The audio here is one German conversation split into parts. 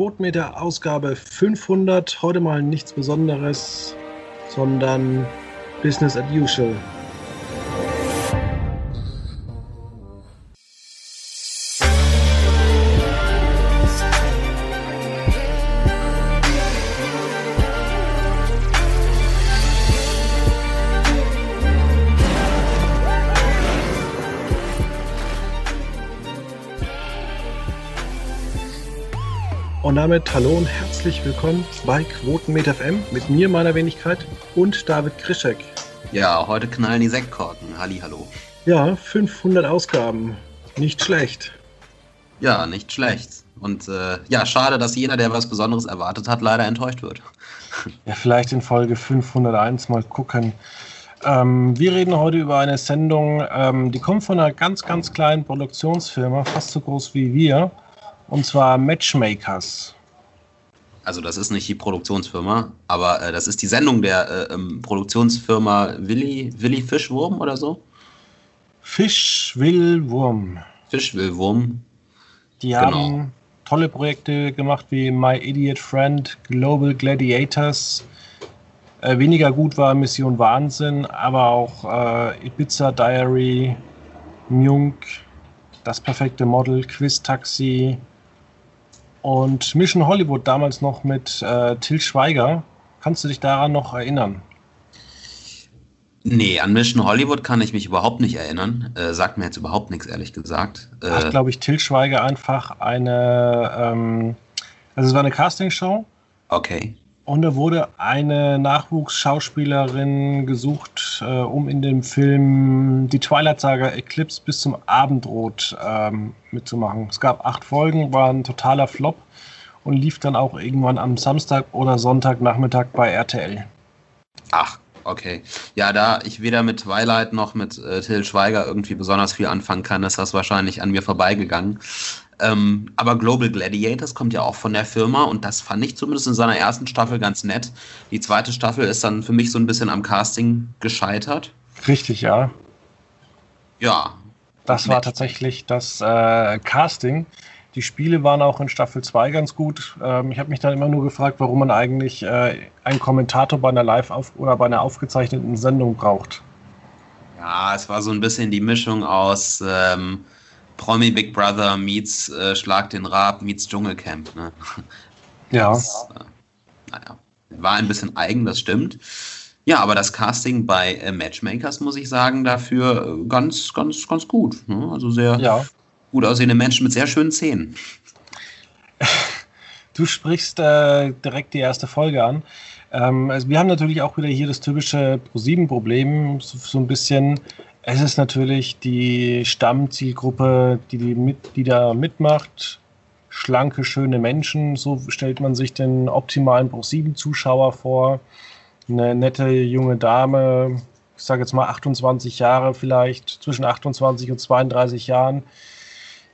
Quotenmeter Ausgabe 500. Heute mal nichts Besonderes, sondern Business as usual. Damit hallo und herzlich willkommen bei Quotenmeter FM mit mir, meiner Wenigkeit und David Krischek. Ja, heute knallen die Sektkorken. Halli, hallo. Ja, 500 Ausgaben. Nicht schlecht. Ja, nicht schlecht. Und äh, ja, schade, dass jeder, der was Besonderes erwartet hat, leider enttäuscht wird. Ja, vielleicht in Folge 501 mal gucken. Ähm, wir reden heute über eine Sendung, ähm, die kommt von einer ganz, ganz kleinen Produktionsfirma, fast so groß wie wir. Und zwar Matchmakers. Also das ist nicht die Produktionsfirma, aber äh, das ist die Sendung der äh, ähm, Produktionsfirma Willi, Willi Fischwurm oder so? Fischwillwurm. Fischwillwurm. Die genau. haben tolle Projekte gemacht wie My Idiot Friend, Global Gladiators. Äh, weniger gut war Mission Wahnsinn, aber auch äh, Ibiza Diary, Mjunk, Das perfekte Model, Quiz Taxi, und Mission Hollywood damals noch mit äh, Till Schweiger. Kannst du dich daran noch erinnern? Nee, an Mission Hollywood kann ich mich überhaupt nicht erinnern. Äh, sagt mir jetzt überhaupt nichts, ehrlich gesagt. Äh, Hat, glaube ich, Till Schweiger einfach eine, ähm, also es war eine Castingshow. Okay. Und da wurde eine Nachwuchsschauspielerin gesucht, äh, um in dem Film die Twilight Saga Eclipse bis zum Abendrot ähm, mitzumachen. Es gab acht Folgen, war ein totaler Flop und lief dann auch irgendwann am Samstag oder Sonntagnachmittag bei RTL. Ach, okay. Ja, da ich weder mit Twilight noch mit äh, Till Schweiger irgendwie besonders viel anfangen kann, ist das wahrscheinlich an mir vorbeigegangen. Ähm, aber Global Gladiators kommt ja auch von der Firma und das fand ich zumindest in seiner ersten Staffel ganz nett. Die zweite Staffel ist dann für mich so ein bisschen am Casting gescheitert. Richtig, ja. Ja. Das war tatsächlich das äh, Casting. Die Spiele waren auch in Staffel 2 ganz gut. Ähm, ich habe mich dann immer nur gefragt, warum man eigentlich äh, einen Kommentator bei einer Live- oder bei einer aufgezeichneten Sendung braucht. Ja, es war so ein bisschen die Mischung aus ähm, Promi Big Brother meets äh, Schlag den Rab meets Dschungelcamp. Ne? Ja. Das, äh, naja, war ein bisschen eigen, das stimmt. Ja, aber das Casting bei äh, Matchmakers, muss ich sagen, dafür äh, ganz, ganz, ganz gut. Ne? Also sehr ja. gut aussehende Menschen mit sehr schönen Zähnen. Du sprichst äh, direkt die erste Folge an. Ähm, also wir haben natürlich auch wieder hier das typische Pro-7-Problem, so, so, ein bisschen. Es ist natürlich die Stammzielgruppe, die, die, mit, die da mitmacht. Schlanke, schöne Menschen, so stellt man sich den optimalen Pro-7-Zuschauer vor. Eine nette junge Dame, ich sage jetzt mal 28 Jahre vielleicht, zwischen 28 und 32 Jahren,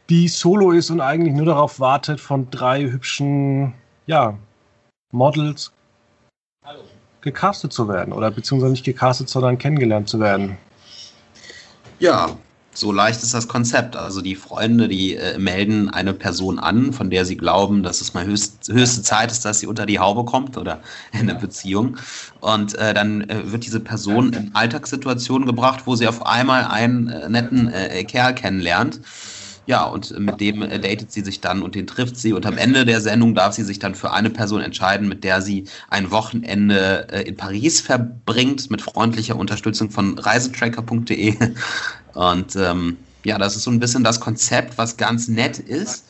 die solo ist und eigentlich nur darauf wartet, von drei hübschen ja, Models gecastet zu werden. Oder beziehungsweise nicht gecastet, sondern kennengelernt zu werden. Ja, so leicht ist das Konzept. Also die Freunde, die äh, melden eine Person an, von der sie glauben, dass es mal höchst, höchste Zeit ist, dass sie unter die Haube kommt oder in eine Beziehung. Und äh, dann äh, wird diese Person in Alltagssituationen gebracht, wo sie auf einmal einen äh, netten äh, Kerl kennenlernt ja, und mit dem äh, datet sie sich dann und den trifft sie. Und am Ende der Sendung darf sie sich dann für eine Person entscheiden, mit der sie ein Wochenende äh, in Paris verbringt, mit freundlicher Unterstützung von reisetracker.de. Und ähm, ja, das ist so ein bisschen das Konzept, was ganz nett ist.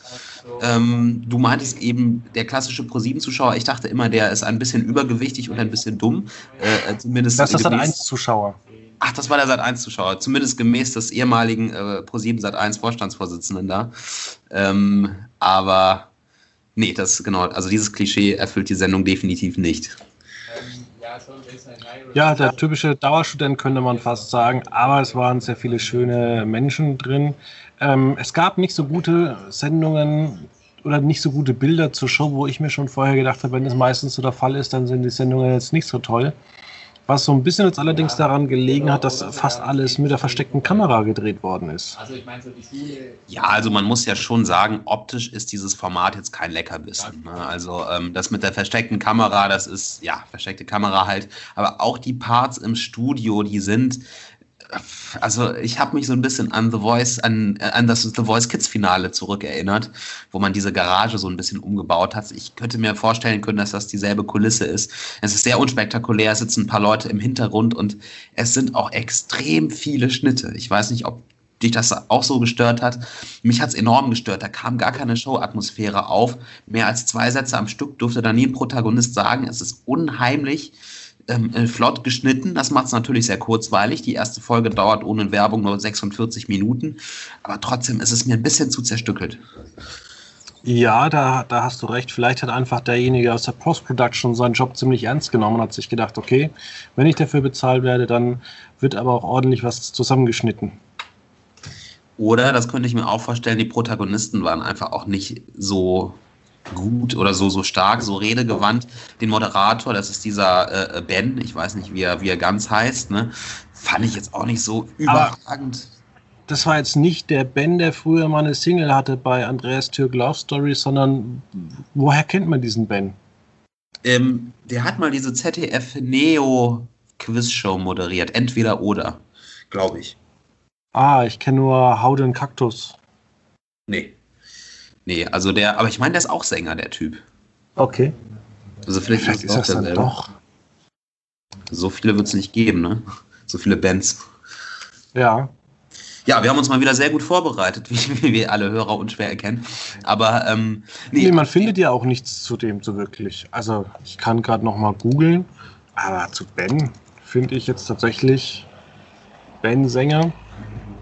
Ähm, du meintest eben, der klassische ProSieben-Zuschauer, ich dachte immer, der ist ein bisschen übergewichtig und ein bisschen dumm. Äh, zumindest das ist das 1-Zuschauer. Ach, das war der Sat1-Zuschauer, zumindest gemäß des ehemaligen äh, Pro7 Sat1-Vorstandsvorsitzenden da. Ähm, aber nee, das genau, also dieses Klischee erfüllt die Sendung definitiv nicht. Ja, der typische Dauerstudent könnte man fast sagen, aber es waren sehr viele schöne Menschen drin. Ähm, es gab nicht so gute Sendungen oder nicht so gute Bilder zur Show, wo ich mir schon vorher gedacht habe, wenn es meistens so der Fall ist, dann sind die Sendungen jetzt nicht so toll. Was so ein bisschen jetzt allerdings daran gelegen hat, dass fast alles mit der versteckten Kamera gedreht worden ist. Ja, also man muss ja schon sagen, optisch ist dieses Format jetzt kein Leckerbissen. Ne? Also ähm, das mit der versteckten Kamera, das ist, ja, versteckte Kamera halt. Aber auch die Parts im Studio, die sind also ich habe mich so ein bisschen an The Voice, an, an das The Voice Kids Finale zurückerinnert, wo man diese Garage so ein bisschen umgebaut hat. Ich könnte mir vorstellen können, dass das dieselbe Kulisse ist. Es ist sehr unspektakulär, es sitzen ein paar Leute im Hintergrund und es sind auch extrem viele Schnitte. Ich weiß nicht, ob dich das auch so gestört hat. Mich hat es enorm gestört. Da kam gar keine Show-Atmosphäre auf. Mehr als zwei Sätze am Stück durfte da nie ein Protagonist sagen. Es ist unheimlich ähm, äh, flott geschnitten. Das macht es natürlich sehr kurzweilig. Die erste Folge dauert ohne Werbung nur 46 Minuten. Aber trotzdem ist es mir ein bisschen zu zerstückelt. Ja, da, da hast du recht. Vielleicht hat einfach derjenige aus der Post-Production seinen Job ziemlich ernst genommen und hat sich gedacht, okay, wenn ich dafür bezahlt werde, dann wird aber auch ordentlich was zusammengeschnitten. Oder, das könnte ich mir auch vorstellen, die Protagonisten waren einfach auch nicht so gut oder so, so stark, so redegewandt. Den Moderator, das ist dieser äh, Ben, ich weiß nicht, wie er, wie er ganz heißt, ne? fand ich jetzt auch nicht so überragend. das war jetzt nicht der Ben, der früher mal eine Single hatte bei Andreas Türk Love Story, sondern woher kennt man diesen Ben? Ähm, der hat mal diese ZDF Neo Quizshow moderiert, entweder oder, glaube ich. Ah, ich kenne nur Hau den Kaktus. Nee. Nee, also der, aber ich meine, der ist auch Sänger, der Typ. Okay. Also vielleicht, vielleicht ist das dann doch. So viele wird es nicht geben, ne? So viele Bands. Ja. Ja, wir haben uns mal wieder sehr gut vorbereitet, wie, wie wir alle Hörer unschwer erkennen. Aber ähm, nee. nee, man findet ja auch nichts zu dem so wirklich. Also ich kann gerade noch mal googeln, aber zu Ben finde ich jetzt tatsächlich Ben Sänger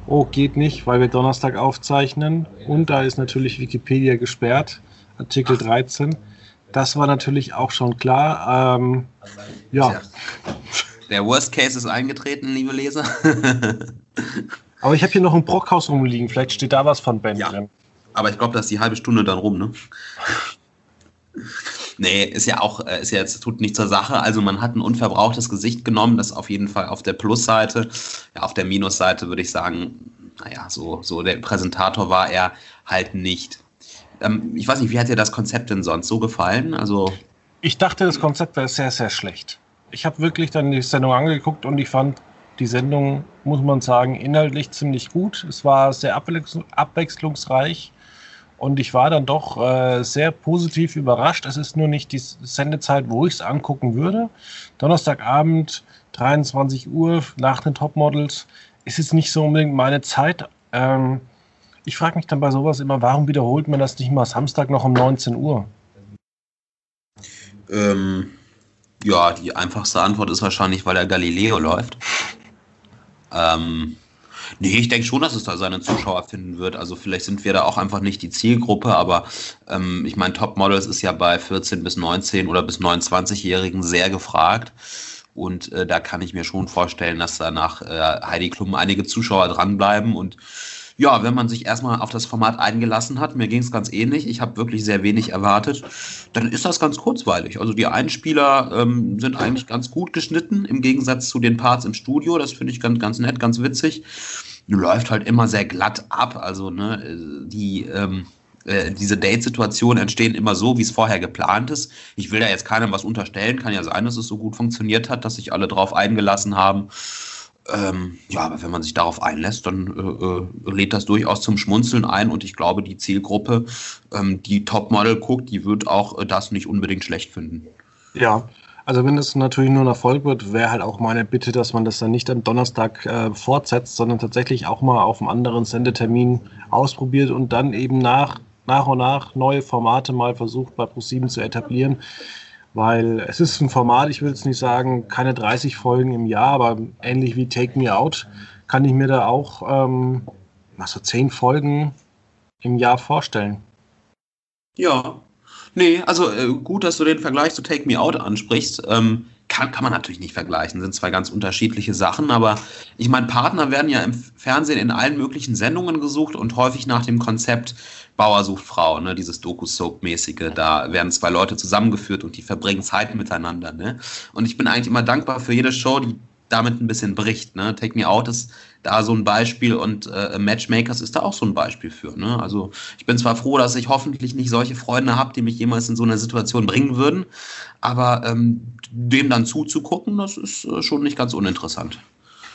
oh, geht nicht, weil wir Donnerstag aufzeichnen. Und da ist natürlich Wikipedia gesperrt, Artikel 13. Das war natürlich auch schon klar. Ähm, ja. Der Worst Case ist eingetreten, liebe Leser. Aber ich habe hier noch ein Brockhaus rumliegen. Vielleicht steht da was von Ben ja. drin. Aber ich glaube, da ist die halbe Stunde dann rum, ne? Nee, ist ja auch, äh, ist ja jetzt, tut nicht zur Sache. Also man hat ein unverbrauchtes Gesicht genommen, das auf jeden Fall auf der Plusseite. Ja, auf der Minusseite würde ich sagen, naja, so, so der Präsentator war er halt nicht. Ähm, ich weiß nicht, wie hat dir das Konzept denn sonst so gefallen? Also. Ich dachte, das Konzept wäre sehr, sehr schlecht. Ich habe wirklich dann die Sendung angeguckt und ich fand die Sendung, muss man sagen, inhaltlich ziemlich gut. Es war sehr abwechslungsreich. Und ich war dann doch äh, sehr positiv überrascht. Es ist nur nicht die Sendezeit, wo ich es angucken würde. Donnerstagabend, 23 Uhr, nach den Topmodels, ist jetzt nicht so unbedingt meine Zeit. Ähm, ich frage mich dann bei sowas immer, warum wiederholt man das nicht mal Samstag noch um 19 Uhr? Ähm, ja, die einfachste Antwort ist wahrscheinlich, weil der Galileo läuft. Ähm, Nee, ich denke schon, dass es da seine Zuschauer finden wird. Also vielleicht sind wir da auch einfach nicht die Zielgruppe, aber ähm, ich meine, Topmodels ist ja bei 14 bis 19 oder bis 29-Jährigen sehr gefragt. Und äh, da kann ich mir schon vorstellen, dass da nach äh, Heidi Klum einige Zuschauer dranbleiben und ja, wenn man sich erstmal auf das Format eingelassen hat, mir ging es ganz ähnlich, ich habe wirklich sehr wenig erwartet, dann ist das ganz kurzweilig. Also die Einspieler ähm, sind eigentlich ganz gut geschnitten, im Gegensatz zu den Parts im Studio. Das finde ich ganz, ganz nett, ganz witzig. Läuft halt immer sehr glatt ab. Also ne, die ähm, äh, diese Date-Situationen entstehen immer so, wie es vorher geplant ist. Ich will da jetzt keinem was unterstellen, kann ja sein, dass es so gut funktioniert hat, dass sich alle drauf eingelassen haben. Ähm, ja, aber wenn man sich darauf einlässt, dann äh, äh, lädt das durchaus zum Schmunzeln ein und ich glaube, die Zielgruppe, ähm, die Topmodel guckt, die wird auch äh, das nicht unbedingt schlecht finden. Ja, also wenn es natürlich nur ein Erfolg wird, wäre halt auch meine Bitte, dass man das dann nicht am Donnerstag äh, fortsetzt, sondern tatsächlich auch mal auf einem anderen Sendetermin ausprobiert und dann eben nach, nach und nach neue Formate mal versucht bei ProSieben zu etablieren weil es ist ein Format, ich will jetzt nicht sagen, keine 30 Folgen im Jahr, aber ähnlich wie Take Me Out kann ich mir da auch ähm, so 10 Folgen im Jahr vorstellen. Ja, nee, also äh, gut, dass du den Vergleich zu Take Me Out ansprichst. Ähm, kann, kann man natürlich nicht vergleichen, sind zwei ganz unterschiedliche Sachen, aber ich meine, Partner werden ja im Fernsehen in allen möglichen Sendungen gesucht und häufig nach dem Konzept Bauer sucht Frau, ne, dieses Doku-Soap-mäßige, da werden zwei Leute zusammengeführt und die verbringen Zeit miteinander, ne? Und ich bin eigentlich immer dankbar für jede Show, die damit ein bisschen bricht, ne? Take Me Out ist da so ein Beispiel und äh, Matchmakers ist da auch so ein Beispiel für. Ne? Also ich bin zwar froh, dass ich hoffentlich nicht solche Freunde habe, die mich jemals in so eine Situation bringen würden, aber ähm, dem dann zuzugucken, das ist äh, schon nicht ganz uninteressant.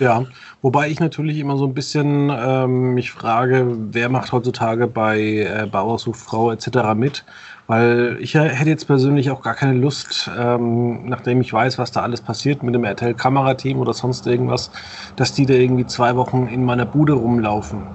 Ja, wobei ich natürlich immer so ein bisschen ähm, mich frage, wer macht heutzutage bei äh, Bauer sucht Frau etc. mit? Weil ich hätte jetzt persönlich auch gar keine Lust, ähm, nachdem ich weiß, was da alles passiert mit dem RTL-Kamerateam oder sonst irgendwas, dass die da irgendwie zwei Wochen in meiner Bude rumlaufen.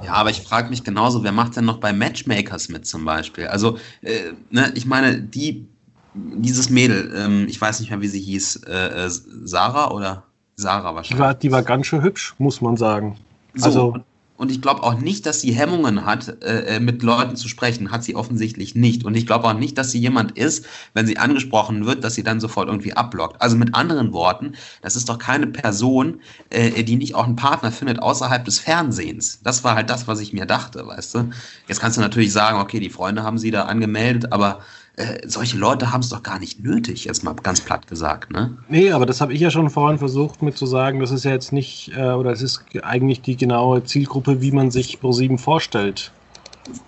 Ja, aber ich frage mich genauso, wer macht denn noch bei Matchmakers mit zum Beispiel? Also, äh, ne, ich meine, die, dieses Mädel, ähm, ich weiß nicht mehr, wie sie hieß, äh, äh Sarah oder Sarah wahrscheinlich. Die war, die war ganz schön hübsch, muss man sagen. So, also, und ich glaube auch nicht, dass sie Hemmungen hat, äh, äh, mit Leuten zu sprechen. Hat sie offensichtlich nicht. Und ich glaube auch nicht, dass sie jemand ist, wenn sie angesprochen wird, dass sie dann sofort irgendwie abblockt. Also mit anderen Worten, das ist doch keine Person, äh, die nicht auch einen Partner findet außerhalb des Fernsehens. Das war halt das, was ich mir dachte, weißt du. Jetzt kannst du natürlich sagen, okay, die Freunde haben sie da angemeldet, aber äh, solche Leute haben es doch gar nicht nötig, jetzt mal ganz platt gesagt, ne? Nee, aber das habe ich ja schon vorhin versucht mit zu sagen, das ist ja jetzt nicht, äh, oder es ist eigentlich die genaue Zielgruppe, wie man sich Pro7 vorstellt.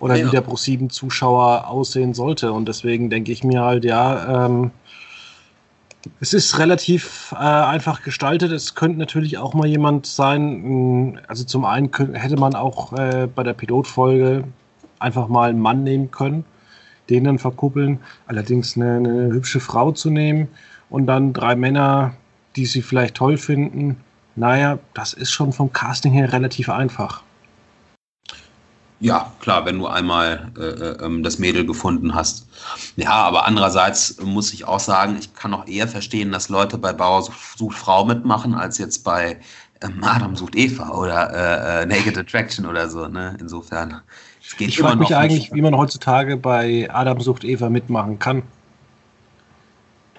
Oder ja. wie der Pro7-Zuschauer aussehen sollte. Und deswegen denke ich mir halt, ja, ähm, es ist relativ äh, einfach gestaltet. Es könnte natürlich auch mal jemand sein, also zum einen könnte, hätte man auch äh, bei der Pilotfolge einfach mal einen Mann nehmen können den dann verkuppeln. Allerdings eine, eine hübsche Frau zu nehmen und dann drei Männer, die sie vielleicht toll finden, naja, das ist schon vom Casting her relativ einfach. Ja, klar, wenn du einmal äh, äh, ähm, das Mädel gefunden hast. Ja, aber andererseits muss ich auch sagen, ich kann auch eher verstehen, dass Leute bei Bauer sucht Frau mitmachen, als jetzt bei ähm, Adam sucht Eva oder äh, äh, Naked Attraction oder so. Ne? Insofern ich frage mich eigentlich, wie man heutzutage bei Adam sucht Eva mitmachen kann.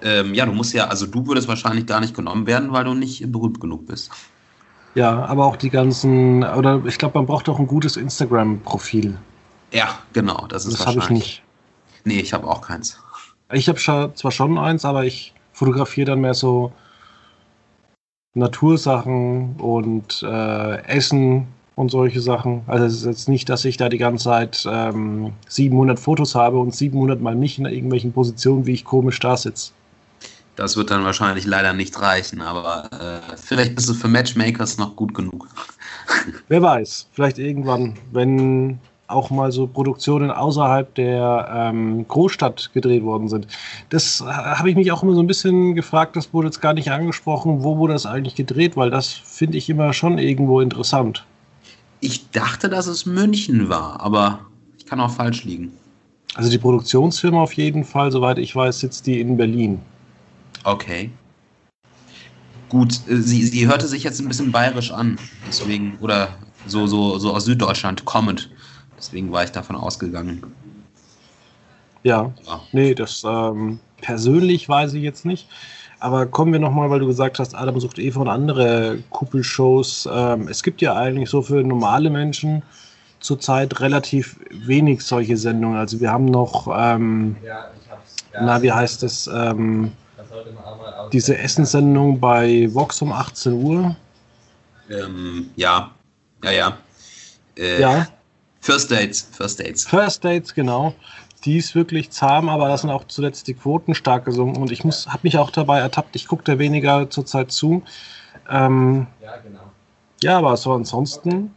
Ähm, ja, du musst ja, also du würdest wahrscheinlich gar nicht genommen werden, weil du nicht berühmt genug bist. Ja, aber auch die ganzen, oder ich glaube, man braucht auch ein gutes Instagram-Profil. Ja, genau, das ist Das habe ich nicht. Nee, ich habe auch keins. Ich habe zwar schon eins, aber ich fotografiere dann mehr so Natursachen und äh, Essen und solche Sachen. Also es ist jetzt nicht, dass ich da die ganze Zeit ähm, 700 Fotos habe und 700 mal nicht in irgendwelchen Positionen, wie ich komisch da sitze. Das wird dann wahrscheinlich leider nicht reichen, aber äh, vielleicht bist du für Matchmakers noch gut genug. Wer weiß, vielleicht irgendwann, wenn auch mal so Produktionen außerhalb der ähm, Großstadt gedreht worden sind. Das äh, habe ich mich auch immer so ein bisschen gefragt, das wurde jetzt gar nicht angesprochen, wo wurde das eigentlich gedreht, weil das finde ich immer schon irgendwo interessant. Ich dachte, dass es München war, aber ich kann auch falsch liegen. Also die Produktionsfirma auf jeden Fall, soweit ich weiß, sitzt die in Berlin. Okay. Gut, äh, sie, sie hörte sich jetzt ein bisschen bayerisch an, deswegen, oder so, so, so aus Süddeutschland kommend. Deswegen war ich davon ausgegangen. Ja, ja. nee, das ähm, persönlich weiß ich jetzt nicht. Aber kommen wir nochmal, weil du gesagt hast, Adam sucht Eva und andere Kuppelshows. Ähm, es gibt ja eigentlich so für normale Menschen zurzeit relativ wenig solche Sendungen. Also wir haben noch, ähm, ja, ja, na, wie heißt es, ähm, diese Essenssendung bei Vox um 18 Uhr. Ähm, ja, ja, ja. Äh, ja. First Dates, First Dates. First Dates, genau die ist wirklich zahm, aber da sind auch zuletzt die Quoten stark gesunken und ich habe mich auch dabei ertappt, ich gucke da weniger zurzeit zu. Ähm, ja, genau. Ja, aber so ansonsten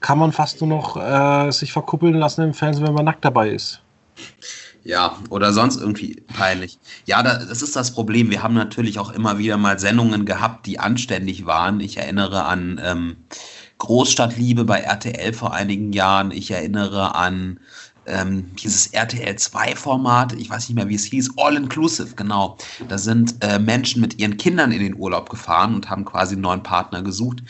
kann man fast nur noch äh, sich verkuppeln lassen im Fernsehen, wenn man nackt dabei ist. Ja, oder sonst irgendwie peinlich. Ja, das ist das Problem. Wir haben natürlich auch immer wieder mal Sendungen gehabt, die anständig waren. Ich erinnere an ähm, Großstadtliebe bei RTL vor einigen Jahren. Ich erinnere an ähm, dieses RTL 2 Format, ich weiß nicht mehr, wie es hieß, All Inclusive, genau. Da sind äh, Menschen mit ihren Kindern in den Urlaub gefahren und haben quasi einen neuen Partner gesucht.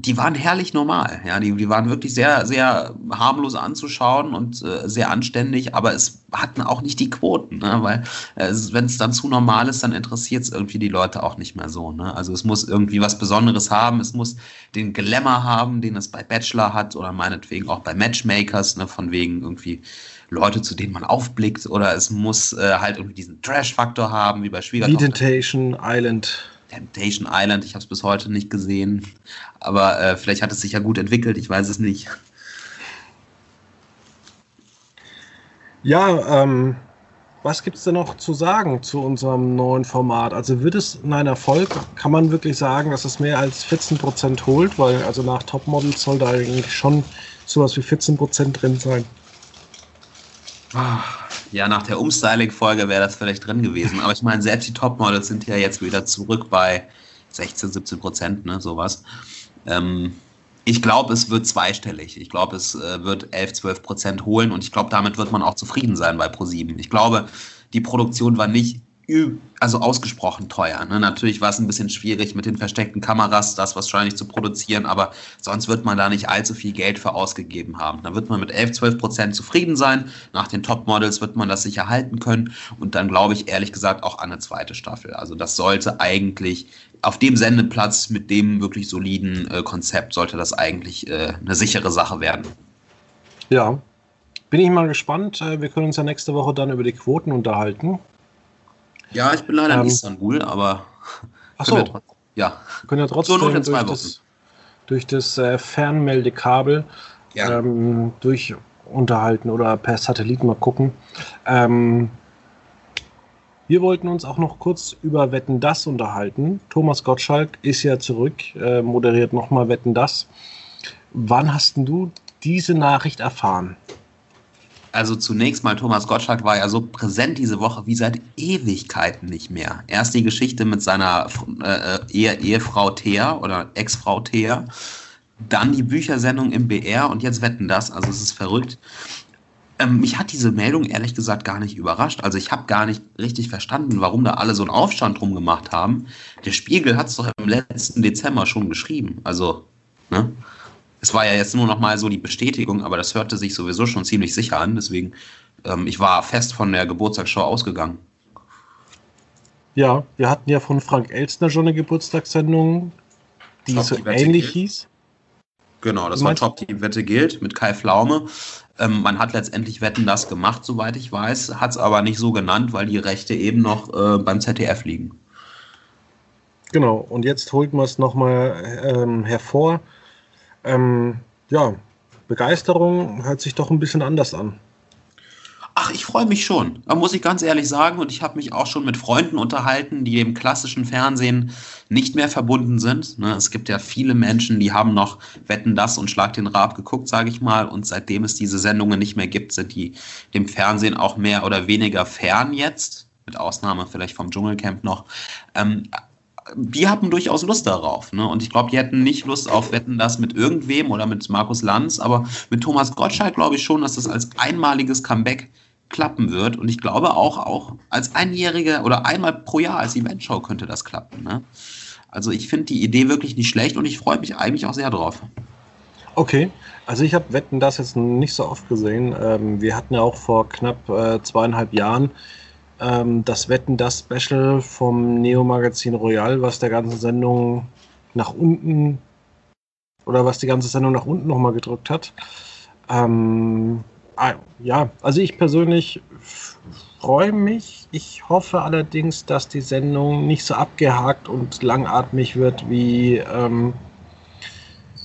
Die waren herrlich normal. Ja, die, die waren wirklich sehr, sehr harmlos anzuschauen und äh, sehr anständig, aber es hatten auch nicht die Quoten, ne? weil äh, wenn es dann zu normal ist, dann interessiert es irgendwie die Leute auch nicht mehr so. Ne? Also es muss irgendwie was Besonderes haben, es muss den Glamour haben, den es bei Bachelor hat oder meinetwegen auch bei Matchmakers, ne? von wegen irgendwie Leute, zu denen man aufblickt, oder es muss äh, halt irgendwie diesen Trash-Faktor haben, wie bei Schwiegertochter. Temptation Island. Temptation Island, ich habe es bis heute nicht gesehen, aber äh, vielleicht hat es sich ja gut entwickelt, ich weiß es nicht. Ja, ähm, was gibt es denn noch zu sagen zu unserem neuen Format? Also wird es ein Erfolg? Kann man wirklich sagen, dass es mehr als 14% holt? Weil also nach Topmodels soll da eigentlich schon sowas wie 14% drin sein. Ja, nach der Umstyling-Folge wäre das vielleicht drin gewesen. Aber ich meine, selbst die Topmodels sind ja jetzt wieder zurück bei 16, 17 Prozent, ne, sowas. Ähm, ich glaube, es wird zweistellig. Ich glaube, es äh, wird 11, 12 Prozent holen und ich glaube, damit wird man auch zufrieden sein bei ProSieben. Ich glaube, die Produktion war nicht also ausgesprochen teuer. Ne? Natürlich war es ein bisschen schwierig mit den versteckten Kameras, das wahrscheinlich zu produzieren, aber sonst wird man da nicht allzu viel Geld für ausgegeben haben. Da wird man mit 11, 12 Prozent zufrieden sein. Nach den Top-Models wird man das sicher halten können und dann glaube ich ehrlich gesagt auch an eine zweite Staffel. Also das sollte eigentlich auf dem Sendeplatz mit dem wirklich soliden äh, Konzept sollte das eigentlich äh, eine sichere Sache werden. Ja, bin ich mal gespannt. Äh, wir können uns ja nächste Woche dann über die Quoten unterhalten. Ja, ich bin leider ähm, in Istanbul, aber. Ach so. Wir ja. können ja trotzdem so durch das, durch das äh, Fernmeldekabel ja. ähm, durch unterhalten oder per Satellit mal gucken. Ähm, wir wollten uns auch noch kurz über Wetten das unterhalten. Thomas Gottschalk ist ja zurück, äh, moderiert nochmal Wetten das. Wann hast du diese Nachricht erfahren? Also zunächst mal, Thomas Gottschalk war ja so präsent diese Woche wie seit Ewigkeiten nicht mehr. Erst die Geschichte mit seiner äh, Ehe, Ehefrau Thea oder Ex-Frau Thea, dann die Büchersendung im BR und jetzt wetten das. Also es ist verrückt. Ähm, mich hat diese Meldung ehrlich gesagt gar nicht überrascht. Also ich habe gar nicht richtig verstanden, warum da alle so einen Aufstand drum gemacht haben. Der Spiegel hat es doch im letzten Dezember schon geschrieben. Also, ne? Es war ja jetzt nur noch mal so die Bestätigung, aber das hörte sich sowieso schon ziemlich sicher an. Deswegen, ähm, ich war fest von der Geburtstagsshow ausgegangen. Ja, wir hatten ja von Frank Elstner schon eine Geburtstagssendung, die Top, so die ähnlich gilt. hieß. Genau, das war Top Team Wette gilt mit Kai Flaume. Ähm, man hat letztendlich Wetten das gemacht, soweit ich weiß, hat es aber nicht so genannt, weil die Rechte eben noch äh, beim ZDF liegen. Genau, und jetzt holt man es nochmal ähm, hervor ähm, ja, Begeisterung hört sich doch ein bisschen anders an. Ach, ich freue mich schon. Da muss ich ganz ehrlich sagen. Und ich habe mich auch schon mit Freunden unterhalten, die dem klassischen Fernsehen nicht mehr verbunden sind. Ne, es gibt ja viele Menschen, die haben noch Wetten das und Schlag den Rab geguckt, sage ich mal. Und seitdem es diese Sendungen nicht mehr gibt, sind die dem Fernsehen auch mehr oder weniger fern jetzt. Mit Ausnahme vielleicht vom Dschungelcamp noch. Die haben durchaus Lust darauf. Ne? Und ich glaube, die hätten nicht Lust auf Wetten das mit irgendwem oder mit Markus Lanz, aber mit Thomas Gottschalk glaube ich schon, dass das als einmaliges Comeback klappen wird. Und ich glaube auch, auch als einjährige oder einmal pro Jahr als Eventshow könnte das klappen. Ne? Also ich finde die Idee wirklich nicht schlecht und ich freue mich eigentlich auch sehr drauf. Okay, also ich habe Wetten das jetzt nicht so oft gesehen. Ähm, wir hatten ja auch vor knapp äh, zweieinhalb Jahren ähm, das Wetten, das Special vom Neo-Magazin Royal, was der ganzen Sendung nach unten oder was die ganze Sendung nach unten nochmal gedrückt hat. Ähm, ah, ja, also ich persönlich freue mich. Ich hoffe allerdings, dass die Sendung nicht so abgehakt und langatmig wird wie, ähm,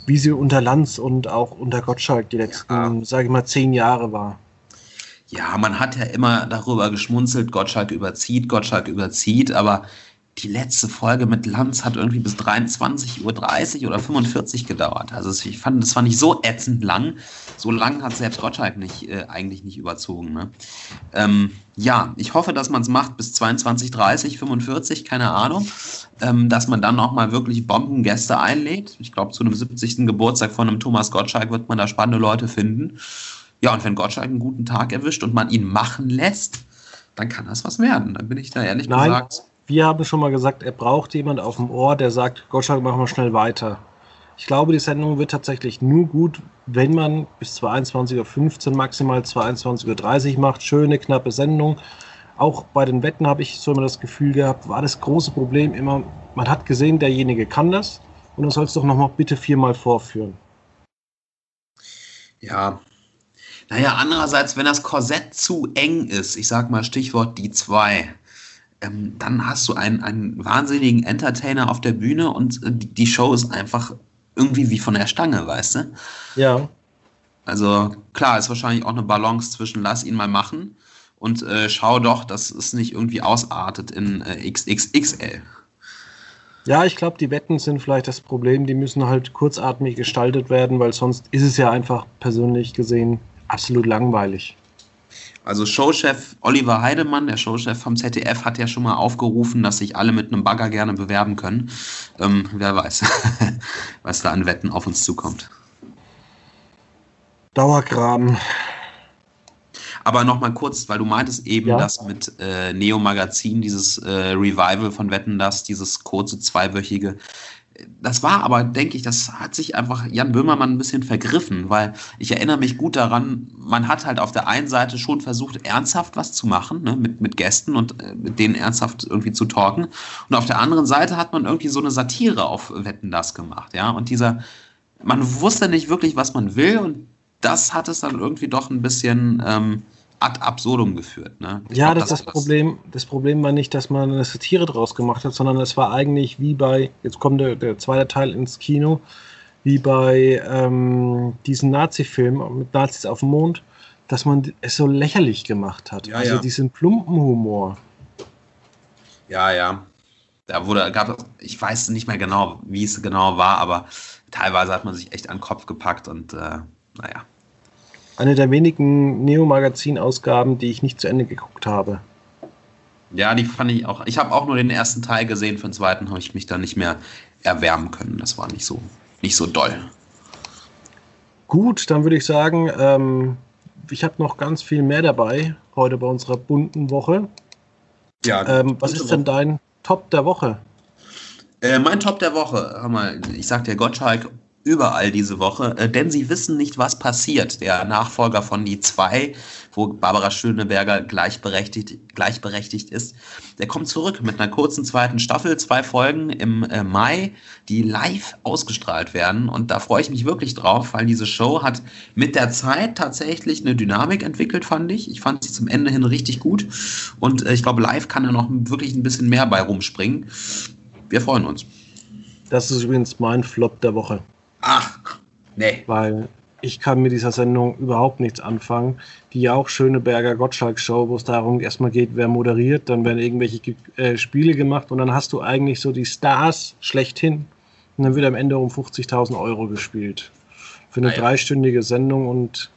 wie sie unter Lanz und auch unter Gottschalk die letzten, ja. sage ich mal, zehn Jahre war. Ja, man hat ja immer darüber geschmunzelt, Gottschalk überzieht, Gottschalk überzieht, aber die letzte Folge mit Lanz hat irgendwie bis 23.30 Uhr oder 45 gedauert. Also ich fand, das war nicht so ätzend lang. So lang hat selbst Gottschalk nicht, äh, eigentlich nicht überzogen. Ne? Ähm, ja, ich hoffe, dass man es macht bis 22.30 45, keine Ahnung. Ähm, dass man dann nochmal wirklich Bombengäste einlädt. Ich glaube, zu einem 70. Geburtstag von einem Thomas Gottschalk wird man da spannende Leute finden. Ja, und wenn Gottschalk einen guten Tag erwischt und man ihn machen lässt, dann kann das was werden. Dann bin ich da ehrlich Nein, gesagt. Wir haben schon mal gesagt, er braucht jemand auf dem Ohr, der sagt, Gottschalk, machen wir schnell weiter. Ich glaube, die Sendung wird tatsächlich nur gut, wenn man bis 22.15 Uhr, maximal 22.30 Uhr macht. Schöne, knappe Sendung. Auch bei den Wetten habe ich so immer das Gefühl gehabt, war das große Problem immer, man hat gesehen, derjenige kann das und du sollst doch nochmal bitte viermal vorführen. Ja. Naja, andererseits, wenn das Korsett zu eng ist, ich sag mal Stichwort die zwei, ähm, dann hast du einen, einen wahnsinnigen Entertainer auf der Bühne und äh, die Show ist einfach irgendwie wie von der Stange, weißt du? Ja. Also klar, ist wahrscheinlich auch eine Balance zwischen lass ihn mal machen und äh, schau doch, dass es nicht irgendwie ausartet in äh, XXXL. Ja, ich glaube, die Wetten sind vielleicht das Problem. Die müssen halt kurzatmig gestaltet werden, weil sonst ist es ja einfach persönlich gesehen absolut langweilig. Also Showchef Oliver Heidemann, der Showchef vom ZDF, hat ja schon mal aufgerufen, dass sich alle mit einem Bagger gerne bewerben können. Ähm, wer weiß, was da an Wetten auf uns zukommt. Dauergraben. Aber nochmal kurz, weil du meintest eben, ja? dass mit äh, Neo Magazin dieses äh, Revival von Wetten, das dieses kurze zweiwöchige, das war aber, denke ich, das hat sich einfach Jan Böhmermann ein bisschen vergriffen, weil ich erinnere mich gut daran, man hat halt auf der einen Seite schon versucht, ernsthaft was zu machen, ne, mit, mit Gästen und äh, mit denen ernsthaft irgendwie zu talken. Und auf der anderen Seite hat man irgendwie so eine Satire auf Wetten das gemacht, ja. Und dieser, man wusste nicht wirklich, was man will und das hat es dann irgendwie doch ein bisschen ähm, ad absurdum geführt. Ne? ja, glaub, das, das, das Problem. Das Problem war nicht, dass man eine Satire draus gemacht hat, sondern es war eigentlich wie bei, jetzt kommt der, der zweite Teil ins Kino, wie bei ähm, diesem Nazi-Film mit Nazis auf dem Mond, dass man es so lächerlich gemacht hat. Ja, also ja. diesen plumpen Humor. Ja, ja. Da wurde, gab ich weiß nicht mehr genau, wie es genau war, aber teilweise hat man sich echt an den Kopf gepackt und äh, naja eine der wenigen Neo-Magazin-Ausgaben, die ich nicht zu Ende geguckt habe. Ja, die fand ich auch. Ich habe auch nur den ersten Teil gesehen, für den zweiten habe ich mich da nicht mehr erwärmen können. Das war nicht so, nicht so doll. Gut, dann würde ich sagen, ähm, ich habe noch ganz viel mehr dabei heute bei unserer bunten Woche. Ja, ähm, was ist denn dein Top der Woche? Äh, mein Top der Woche, hör mal, ich sag dir Gottschalk überall diese Woche, äh, denn sie wissen nicht, was passiert. Der Nachfolger von Die 2, wo Barbara Schöneberger gleichberechtigt, gleichberechtigt ist, der kommt zurück mit einer kurzen zweiten Staffel, zwei Folgen im äh, Mai, die live ausgestrahlt werden. Und da freue ich mich wirklich drauf, weil diese Show hat mit der Zeit tatsächlich eine Dynamik entwickelt, fand ich. Ich fand sie zum Ende hin richtig gut. Und äh, ich glaube, live kann da noch wirklich ein bisschen mehr bei rumspringen. Wir freuen uns. Das ist übrigens mein Flop der Woche. Ach, nee. Weil ich kann mit dieser Sendung überhaupt nichts anfangen. Die ja auch Schöneberger Gottschalk-Show, wo es darum erstmal geht, wer moderiert, dann werden irgendwelche äh, Spiele gemacht und dann hast du eigentlich so die Stars schlechthin und dann wird am Ende um 50.000 Euro gespielt. Für eine ah, ja. dreistündige Sendung und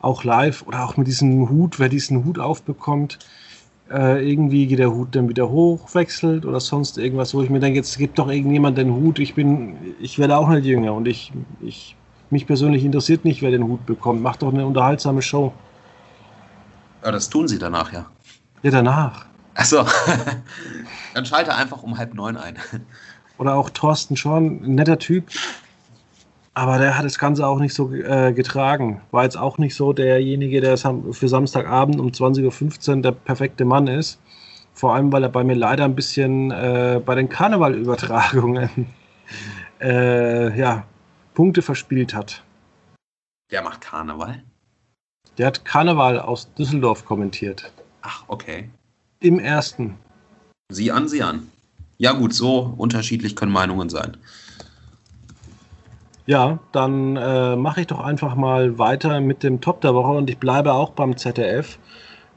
auch live oder auch mit diesem Hut, wer diesen Hut aufbekommt, äh, irgendwie geht der Hut dann wieder hoch, wechselt oder sonst irgendwas, wo ich mir denke, jetzt gibt doch irgendjemand den Hut, ich bin, ich werde auch nicht jünger und ich, ich, mich persönlich interessiert nicht, wer den Hut bekommt. Macht doch eine unterhaltsame Show. Ja, das tun sie danach, ja. Ja, danach. Achso. dann schalte einfach um halb neun ein. Oder auch Thorsten Schorn, ein netter Typ, aber der hat das Ganze auch nicht so äh, getragen. War jetzt auch nicht so derjenige, der für Samstagabend um 20.15 Uhr der perfekte Mann ist. Vor allem, weil er bei mir leider ein bisschen äh, bei den Karnevalübertragungen äh, ja, Punkte verspielt hat. Der macht Karneval? Der hat Karneval aus Düsseldorf kommentiert. Ach, okay. Im ersten. Sieh an, sieh an. Ja gut, so unterschiedlich können Meinungen sein. Ja, dann äh, mache ich doch einfach mal weiter mit dem Top der Woche und ich bleibe auch beim ZDF,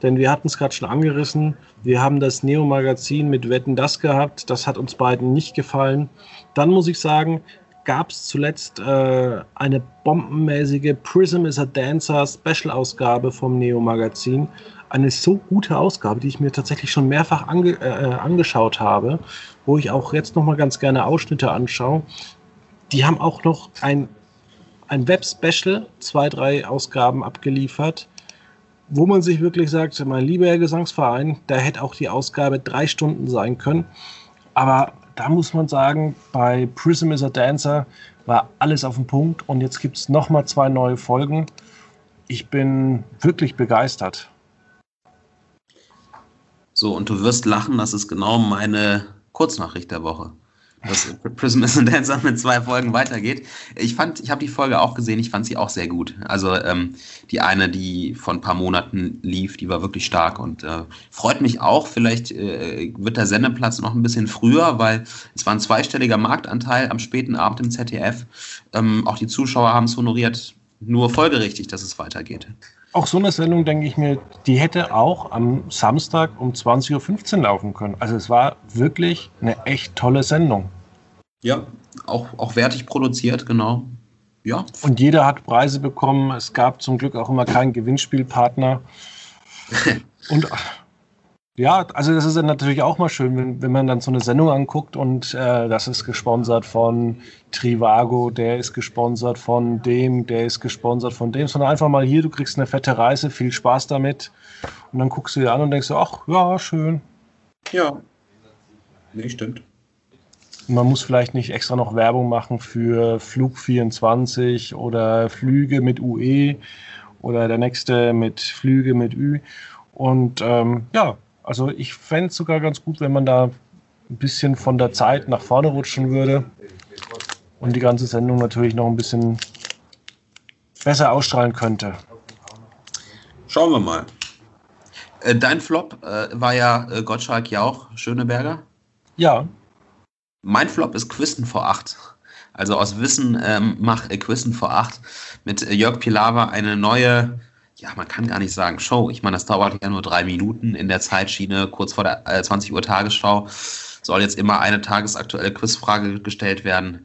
denn wir hatten es gerade schon angerissen. Wir haben das Neo-Magazin mit Wetten das gehabt. Das hat uns beiden nicht gefallen. Dann muss ich sagen, gab es zuletzt äh, eine bombenmäßige Prism is a Dancer Special-Ausgabe vom Neo-Magazin. Eine so gute Ausgabe, die ich mir tatsächlich schon mehrfach ange äh, angeschaut habe, wo ich auch jetzt nochmal ganz gerne Ausschnitte anschaue die haben auch noch ein, ein Web-Special, zwei, drei Ausgaben abgeliefert, wo man sich wirklich sagt, mein lieber Herr Gesangsverein, da hätte auch die Ausgabe drei Stunden sein können. Aber da muss man sagen, bei Prism is a Dancer war alles auf dem Punkt und jetzt gibt es nochmal zwei neue Folgen. Ich bin wirklich begeistert. So, und du wirst lachen, das ist genau meine Kurznachricht der Woche dass Prism is a Dancer mit zwei Folgen weitergeht. Ich fand, ich habe die Folge auch gesehen, ich fand sie auch sehr gut. Also ähm, die eine, die vor ein paar Monaten lief, die war wirklich stark und äh, freut mich auch. Vielleicht äh, wird der Sendeplatz noch ein bisschen früher, weil es war ein zweistelliger Marktanteil am späten Abend im ZDF. Ähm, auch die Zuschauer haben es honoriert. Nur folgerichtig, dass es weitergeht. Auch so eine Sendung, denke ich mir, die hätte auch am Samstag um 20.15 Uhr laufen können. Also es war wirklich eine echt tolle Sendung. Ja, auch, auch wertig produziert, genau. Ja. Und jeder hat Preise bekommen. Es gab zum Glück auch immer keinen Gewinnspielpartner. Und ja, also das ist dann natürlich auch mal schön, wenn, wenn man dann so eine Sendung anguckt und äh, das ist gesponsert von Trivago, der ist gesponsert von dem, der ist gesponsert von dem, sondern einfach mal hier, du kriegst eine fette Reise, viel Spaß damit und dann guckst du dir an und denkst, ach ja, schön. Ja, nee, stimmt. Man muss vielleicht nicht extra noch Werbung machen für Flug 24 oder Flüge mit UE oder der nächste mit Flüge mit Ü. Und ähm, ja, also ich fände es sogar ganz gut, wenn man da ein bisschen von der Zeit nach vorne rutschen würde und die ganze Sendung natürlich noch ein bisschen besser ausstrahlen könnte. Schauen wir mal. Äh, dein Flop äh, war ja äh, Gottschalk Jauch, Schöneberger. Ja. Mein Flop ist Quisten vor acht. Also aus Wissen ähm, mach äh, Quisten vor acht mit Jörg Pilawa eine neue ja, man kann gar nicht sagen Show. Ich meine, das dauert ja nur drei Minuten in der Zeitschiene, kurz vor der äh, 20 Uhr Tagesschau. Soll jetzt immer eine tagesaktuelle Quizfrage gestellt werden.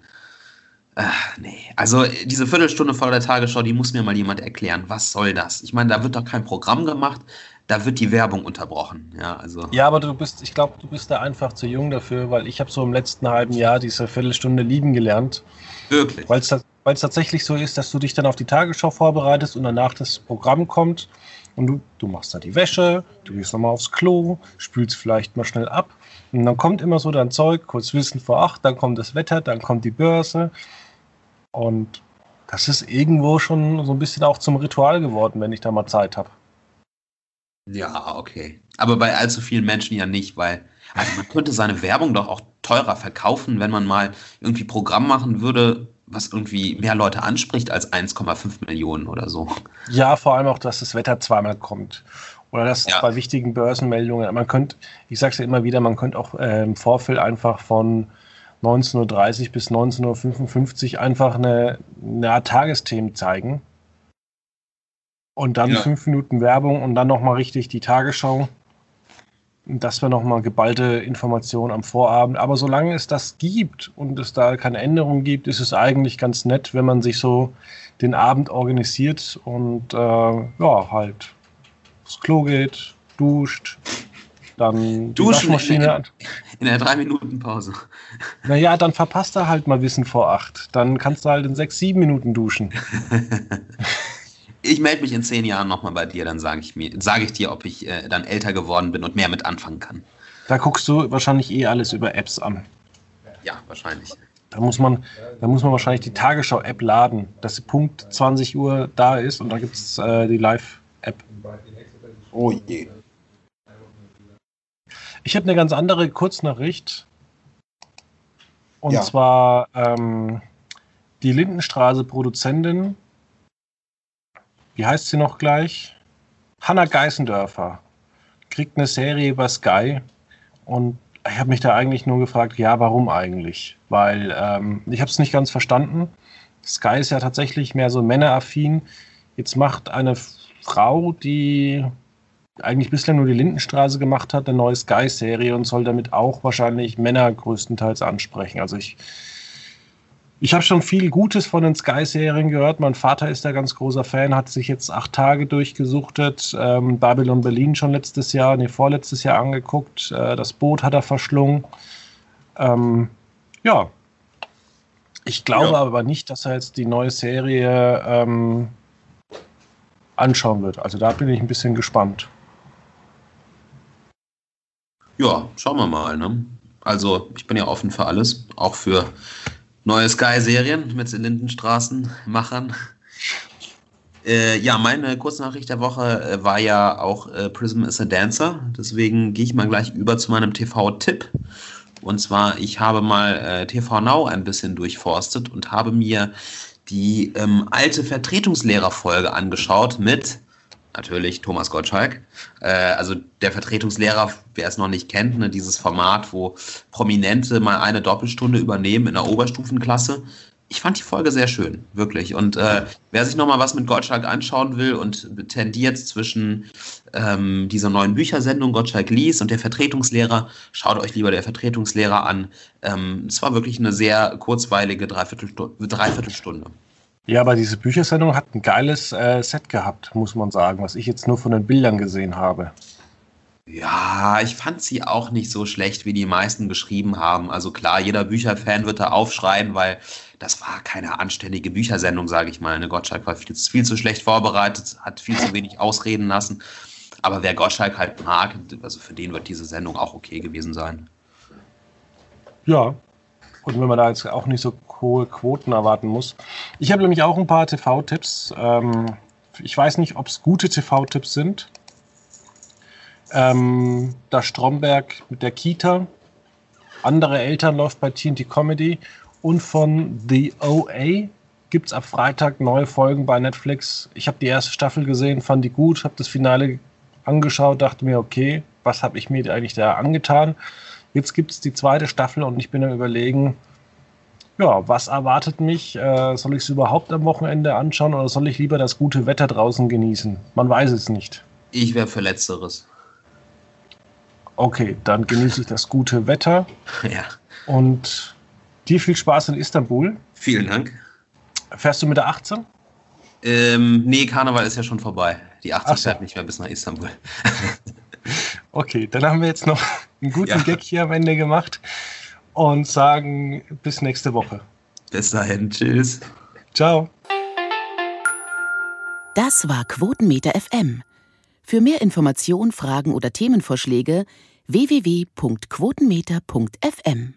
Äh, nee, also diese Viertelstunde vor der Tagesschau, die muss mir mal jemand erklären. Was soll das? Ich meine, da wird doch kein Programm gemacht, da wird die Werbung unterbrochen. Ja, also. ja aber du bist, ich glaube, du bist da einfach zu jung dafür, weil ich habe so im letzten halben Jahr diese Viertelstunde lieben gelernt. Wirklich? Weil es weil es tatsächlich so ist, dass du dich dann auf die Tagesschau vorbereitest und danach das Programm kommt und du, du machst da die Wäsche, du gehst nochmal aufs Klo, spülst vielleicht mal schnell ab und dann kommt immer so dein Zeug, kurz Wissen vor acht, dann kommt das Wetter, dann kommt die Börse und das ist irgendwo schon so ein bisschen auch zum Ritual geworden, wenn ich da mal Zeit habe. Ja, okay. Aber bei allzu vielen Menschen ja nicht, weil also man könnte seine Werbung doch auch teurer verkaufen, wenn man mal irgendwie Programm machen würde, was irgendwie mehr Leute anspricht als 1,5 Millionen oder so. Ja, vor allem auch, dass das Wetter zweimal kommt. Oder dass ja. bei wichtigen Börsenmeldungen, man könnte, ich sage es ja immer wieder, man könnte auch äh, im Vorfeld einfach von 19.30 Uhr bis 19.55 Uhr einfach eine, eine Tagesthemen zeigen. Und dann ja. fünf Minuten Werbung und dann nochmal richtig die Tagesschau das wäre nochmal geballte Information am Vorabend. Aber solange es das gibt und es da keine Änderungen gibt, ist es eigentlich ganz nett, wenn man sich so den Abend organisiert und äh, ja, halt aufs Klo geht, duscht, dann Duschen Waschmaschine. In, in der drei Minuten Pause. Naja, dann verpasst er halt mal Wissen vor acht. Dann kannst du halt in sechs, sieben Minuten duschen. ich melde mich in zehn Jahren nochmal bei dir, dann sage ich mir, sage ich dir, ob ich äh, dann älter geworden bin und mehr mit anfangen kann. Da guckst du wahrscheinlich eh alles über Apps an. Ja, wahrscheinlich. Da muss man, da muss man wahrscheinlich die Tagesschau-App laden, dass sie Punkt 20 Uhr da ist und da gibt es äh, die Live-App. Oh je. Ich habe eine ganz andere Kurznachricht. Und ja. zwar ähm, die Lindenstraße-Produzentin wie heißt sie noch gleich? Hanna Geißendörfer kriegt eine Serie über Sky und ich habe mich da eigentlich nur gefragt, ja, warum eigentlich? Weil ähm, ich habe es nicht ganz verstanden. Sky ist ja tatsächlich mehr so männeraffin. Jetzt macht eine Frau, die eigentlich bislang nur die Lindenstraße gemacht hat, eine neue Sky-Serie und soll damit auch wahrscheinlich Männer größtenteils ansprechen. Also ich ich habe schon viel Gutes von den Sky-Serien gehört. Mein Vater ist da ganz großer Fan, hat sich jetzt acht Tage durchgesuchtet. Ähm, Babylon Berlin schon letztes Jahr, nee, vorletztes Jahr angeguckt. Äh, das Boot hat er verschlungen. Ähm, ja. Ich glaube ja. aber nicht, dass er jetzt die neue Serie ähm, anschauen wird. Also da bin ich ein bisschen gespannt. Ja, schauen wir mal. Ne? Also ich bin ja offen für alles, auch für neue Sky-Serien mit Lindenstraßen-Machern. Äh, ja, meine Kurznachricht der Woche äh, war ja auch äh, Prism is a Dancer. Deswegen gehe ich mal gleich über zu meinem TV-Tipp. Und zwar, ich habe mal äh, TV Now ein bisschen durchforstet und habe mir die ähm, alte Vertretungslehrerfolge angeschaut mit natürlich Thomas Gottschalk. Äh, also der Vertretungslehrer, wer es noch nicht kennt, ne, dieses Format, wo Prominente mal eine Doppelstunde übernehmen in der Oberstufenklasse. Ich fand die Folge sehr schön, wirklich. Und äh, wer sich noch mal was mit Gottschalk anschauen will und tendiert zwischen ähm, dieser neuen Büchersendung Gottschalk liest und der Vertretungslehrer, schaut euch lieber der Vertretungslehrer an. Ähm, es war wirklich eine sehr kurzweilige Dreiviertelstunde. Dreiviertelstunde. Ja, aber diese Büchersendung hat ein geiles äh, Set gehabt, muss man sagen, was ich jetzt nur von den Bildern gesehen habe. Ja, ich fand sie auch nicht so schlecht, wie die meisten geschrieben haben. Also klar, jeder Bücherfan wird da aufschreien, weil das war keine anständige Büchersendung, sage ich mal. Eine Gottschalk war viel, viel, zu schlecht vorbereitet, hat viel zu wenig ausreden lassen. Aber wer Gottschalk halt mag, also für den wird diese Sendung auch okay gewesen sein. Ja, und wenn man da jetzt auch nicht so hohe Quoten erwarten muss. Ich habe nämlich auch ein paar TV-Tipps. Ähm, ich weiß nicht, ob es gute TV-Tipps sind. Ähm, da Stromberg mit der Kita, andere Eltern läuft bei TNT Comedy und von The OA gibt es ab Freitag neue Folgen bei Netflix. Ich habe die erste Staffel gesehen, fand die gut, habe das Finale angeschaut, dachte mir, okay, was habe ich mir eigentlich da angetan? Jetzt gibt es die zweite Staffel und ich bin am überlegen, ja, was erwartet mich? Äh, soll ich es überhaupt am Wochenende anschauen oder soll ich lieber das gute Wetter draußen genießen? Man weiß es nicht. Ich wäre für Letzteres. Okay, dann genieße ich das gute Wetter. Ja. Und dir viel Spaß in Istanbul. Vielen Dank. Fährst du mit der 18? Ähm, nee, Karneval ist ja schon vorbei. Die 18 so. fährt nicht mehr bis nach Istanbul. okay, dann haben wir jetzt noch einen guten ja. Gag hier am Ende gemacht und sagen bis nächste Woche. Bis dahin, tschüss. Ciao. Das war Quotenmeter FM. Für mehr Informationen, Fragen oder Themenvorschläge www.quotenmeter.fm